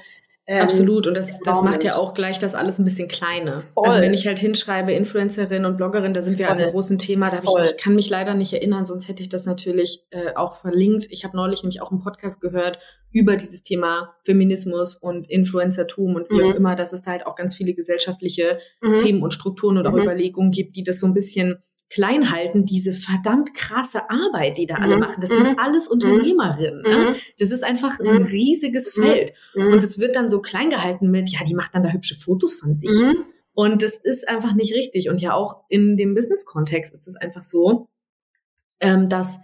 ähm, Absolut. Und das, das macht ja auch gleich das alles ein bisschen kleiner. Voll. Also wenn ich halt hinschreibe, Influencerin und Bloggerin, da sind Voll. wir an einem großen Thema. Da ich, ich, kann mich leider nicht erinnern, sonst hätte ich das natürlich äh, auch verlinkt. Ich habe neulich nämlich auch einen Podcast gehört über dieses Thema Feminismus und Influencertum und wie mhm. auch immer, dass es da halt auch ganz viele gesellschaftliche mhm. Themen und Strukturen oder mhm. Überlegungen gibt, die das so ein bisschen klein halten, diese verdammt krasse Arbeit, die da alle mhm. machen. Das sind mhm. alles Unternehmerinnen. Mhm. Ne? Das ist einfach ein mhm. riesiges mhm. Feld. Mhm. Und es wird dann so klein gehalten mit, ja, die macht dann da hübsche Fotos von sich. Und das ist einfach nicht richtig. Und ja, auch in dem Business-Kontext ist es einfach so, ähm, dass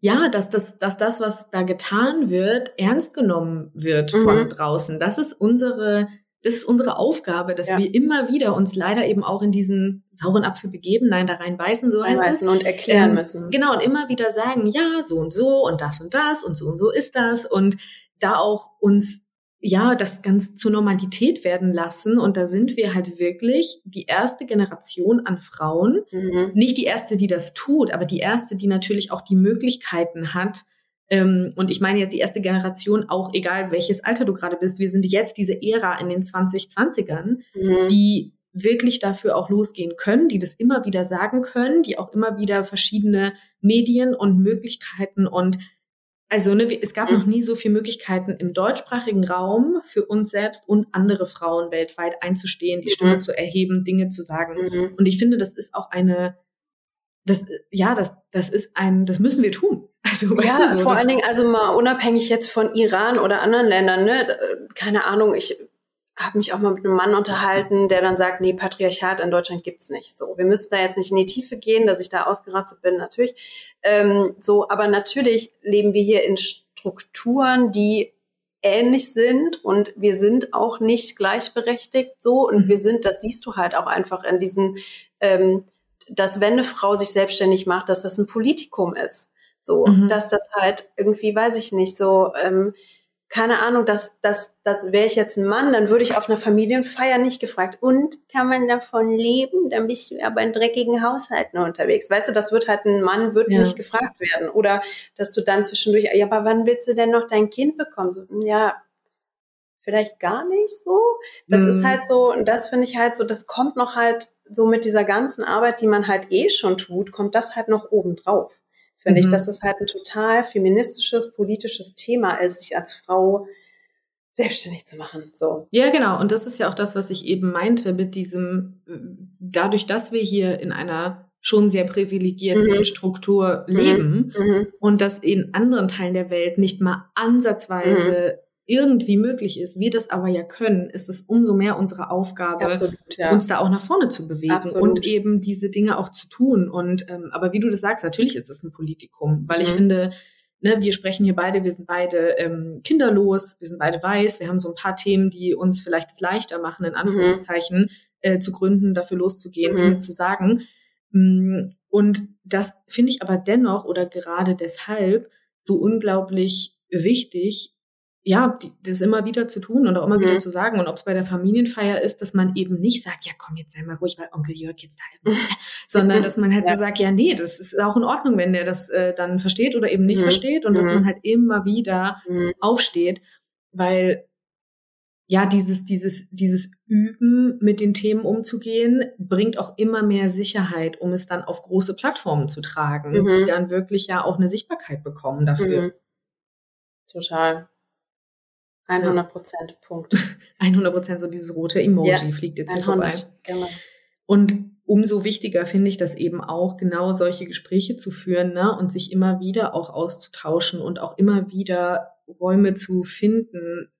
ja, dass das, dass das, was da getan wird, ernst genommen wird von draußen. Das ist unsere das ist unsere Aufgabe, dass ja. wir immer wieder uns leider eben auch in diesen sauren Apfel begeben, nein, da reinbeißen, so heißt es. Und erklären ähm, müssen. Genau, und immer wieder sagen, ja, so und so und das und das und so und so ist das und da auch uns ja, das ganz zur Normalität werden lassen. Und da sind wir halt wirklich die erste Generation an Frauen. Mhm. Nicht die erste, die das tut, aber die erste, die natürlich auch die Möglichkeiten hat, ähm, und ich meine jetzt die erste Generation, auch egal welches Alter du gerade bist, wir sind jetzt diese Ära in den 2020ern, mhm. die wirklich dafür auch losgehen können, die das immer wieder sagen können, die auch immer wieder verschiedene Medien und Möglichkeiten und also ne, es gab mhm. noch nie so viele Möglichkeiten im deutschsprachigen Raum für uns selbst und andere Frauen weltweit einzustehen, die mhm. Stimme zu erheben, Dinge zu sagen. Mhm. Und ich finde, das ist auch eine, das ja, das das ist ein, das müssen wir tun. Also, ja, so, vor allen Dingen, also mal unabhängig jetzt von Iran oder anderen Ländern, ne? Keine Ahnung, ich habe mich auch mal mit einem Mann unterhalten, der dann sagt, nee, Patriarchat in Deutschland gibt's nicht. So, wir müssen da jetzt nicht in die Tiefe gehen, dass ich da ausgerastet bin, natürlich. Ähm, so, aber natürlich leben wir hier in Strukturen, die ähnlich sind und wir sind auch nicht gleichberechtigt so und mhm. wir sind, das siehst du halt auch einfach in diesen, ähm, dass wenn eine Frau sich selbstständig macht, dass das ein Politikum ist. So, mhm. dass das halt irgendwie, weiß ich nicht, so ähm, keine Ahnung, dass das, das wäre ich jetzt ein Mann, dann würde ich auf einer Familienfeier nicht gefragt, und kann man davon leben? Dann bist du aber in dreckigen Haushalten unterwegs. Weißt du, das wird halt ein Mann, wird ja. nicht gefragt werden. Oder dass du dann zwischendurch, ja, aber wann willst du denn noch dein Kind bekommen? So, ja, vielleicht gar nicht so. Das mhm. ist halt so, und das finde ich halt so, das kommt noch halt so mit dieser ganzen Arbeit, die man halt eh schon tut, kommt das halt noch oben drauf finde mhm. ich, dass es halt ein total feministisches, politisches Thema ist, sich als Frau selbstständig zu machen. So. Ja, genau. Und das ist ja auch das, was ich eben meinte mit diesem, dadurch, dass wir hier in einer schon sehr privilegierten mhm. Struktur mhm. leben mhm. und dass in anderen Teilen der Welt nicht mal ansatzweise mhm irgendwie möglich ist, wir das aber ja können, ist es umso mehr unsere Aufgabe, Absolut, ja. uns da auch nach vorne zu bewegen Absolut. und eben diese Dinge auch zu tun. Und ähm, aber wie du das sagst, natürlich ist es ein Politikum, weil mhm. ich finde, ne, wir sprechen hier beide, wir sind beide ähm, kinderlos, wir sind beide weiß, wir haben so ein paar Themen, die uns vielleicht es leichter machen, in mhm. Anführungszeichen, mhm. äh, zu gründen, dafür loszugehen, mhm. Zu sagen. Mm, und das finde ich aber dennoch oder gerade deshalb so unglaublich wichtig, ja, das immer wieder zu tun und auch immer mhm. wieder zu sagen. Und ob es bei der Familienfeier ist, dass man eben nicht sagt, ja komm, jetzt sei mal ruhig, weil Onkel Jörg jetzt da ist. Sondern dass man halt ja. so sagt, ja, nee, das ist auch in Ordnung, wenn der das äh, dann versteht oder eben nicht mhm. versteht. Und mhm. dass man halt immer wieder mhm. aufsteht, weil ja, dieses, dieses, dieses Üben, mit den Themen umzugehen, bringt auch immer mehr Sicherheit, um es dann auf große Plattformen zu tragen, die mhm. dann wirklich ja auch eine Sichtbarkeit bekommen dafür. Mhm. Total. 100 Prozent, Punkt. 100 Prozent, so dieses rote Emoji ja, fliegt jetzt hier vorbei. Genau. Und umso wichtiger finde ich das eben auch, genau solche Gespräche zu führen ne? und sich immer wieder auch auszutauschen und auch immer wieder Räume zu finden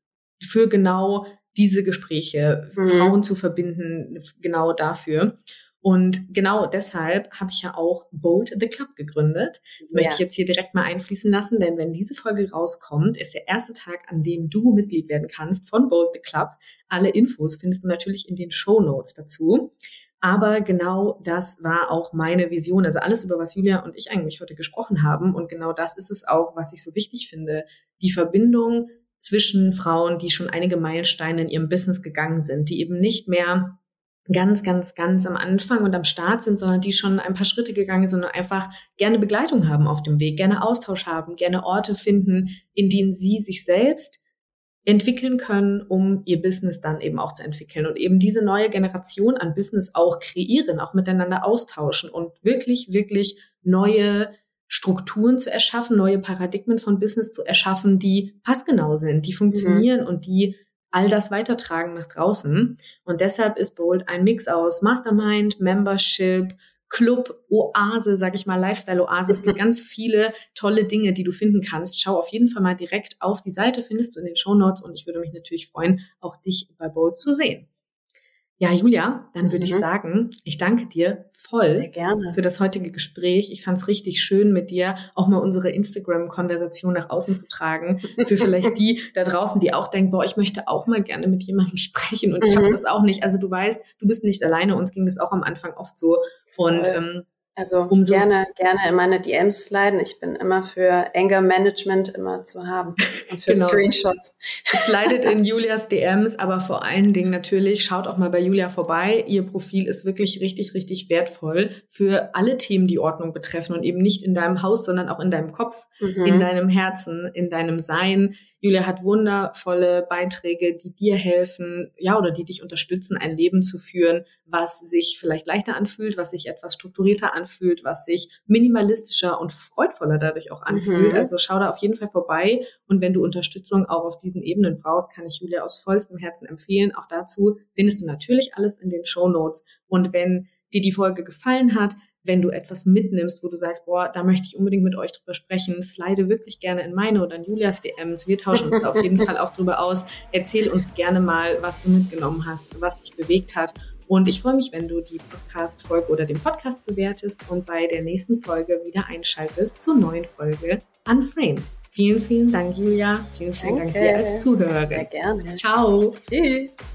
für genau diese Gespräche, mhm. Frauen zu verbinden, genau dafür. Und genau deshalb habe ich ja auch Bold the Club gegründet. Das ja. möchte ich jetzt hier direkt mal einfließen lassen, denn wenn diese Folge rauskommt, ist der erste Tag, an dem du Mitglied werden kannst von Bold the Club. Alle Infos findest du natürlich in den Show Notes dazu. Aber genau das war auch meine Vision. Also alles, über was Julia und ich eigentlich heute gesprochen haben. Und genau das ist es auch, was ich so wichtig finde. Die Verbindung zwischen Frauen, die schon einige Meilensteine in ihrem Business gegangen sind, die eben nicht mehr ganz, ganz, ganz am Anfang und am Start sind, sondern die schon ein paar Schritte gegangen sind und einfach gerne Begleitung haben auf dem Weg, gerne Austausch haben, gerne Orte finden, in denen sie sich selbst entwickeln können, um ihr Business dann eben auch zu entwickeln und eben diese neue Generation an Business auch kreieren, auch miteinander austauschen und wirklich, wirklich neue Strukturen zu erschaffen, neue Paradigmen von Business zu erschaffen, die passgenau sind, die funktionieren mhm. und die all das weitertragen nach draußen. Und deshalb ist Bold ein Mix aus Mastermind, Membership, Club, Oase, sag ich mal, Lifestyle-Oase. Es gibt ganz viele tolle Dinge, die du finden kannst. Schau auf jeden Fall mal direkt auf die Seite, findest du in den Show Notes und ich würde mich natürlich freuen, auch dich bei Bold zu sehen. Ja, Julia, dann würde mhm. ich sagen, ich danke dir voll für das heutige Gespräch. Ich fand es richtig schön, mit dir auch mal unsere Instagram-Konversation nach außen zu tragen. Für vielleicht die da draußen, die auch denken, boah, ich möchte auch mal gerne mit jemandem sprechen und mhm. ich habe das auch nicht. Also du weißt, du bist nicht alleine. Uns ging das auch am Anfang oft so. Und ähm, also Umso gerne, gerne in meine DMs sliden. Ich bin immer für Anger Management immer zu haben und für genau. Screenshots. Slidet in Julias DMs, aber vor allen Dingen natürlich schaut auch mal bei Julia vorbei. Ihr Profil ist wirklich richtig, richtig wertvoll für alle Themen, die Ordnung betreffen und eben nicht in deinem Haus, sondern auch in deinem Kopf, mhm. in deinem Herzen, in deinem Sein. Julia hat wundervolle Beiträge, die dir helfen, ja, oder die dich unterstützen, ein Leben zu führen, was sich vielleicht leichter anfühlt, was sich etwas strukturierter anfühlt, was sich minimalistischer und freudvoller dadurch auch anfühlt. Mhm. Also schau da auf jeden Fall vorbei. Und wenn du Unterstützung auch auf diesen Ebenen brauchst, kann ich Julia aus vollstem Herzen empfehlen. Auch dazu findest du natürlich alles in den Show Notes. Und wenn dir die Folge gefallen hat, wenn du etwas mitnimmst, wo du sagst, boah, da möchte ich unbedingt mit euch drüber sprechen, slide wirklich gerne in meine oder in Julias DMs. Wir tauschen uns auf jeden Fall auch drüber aus. Erzähl uns gerne mal, was du mitgenommen hast, was dich bewegt hat. Und ich freue mich, wenn du die Podcast-Folge oder den Podcast bewertest und bei der nächsten Folge wieder einschaltest zur neuen Folge Unframe. Vielen, vielen Dank, Julia. Vielen, vielen Danke. Dank dir als Zuhörerin. Sehr gerne. Ciao. Tschüss.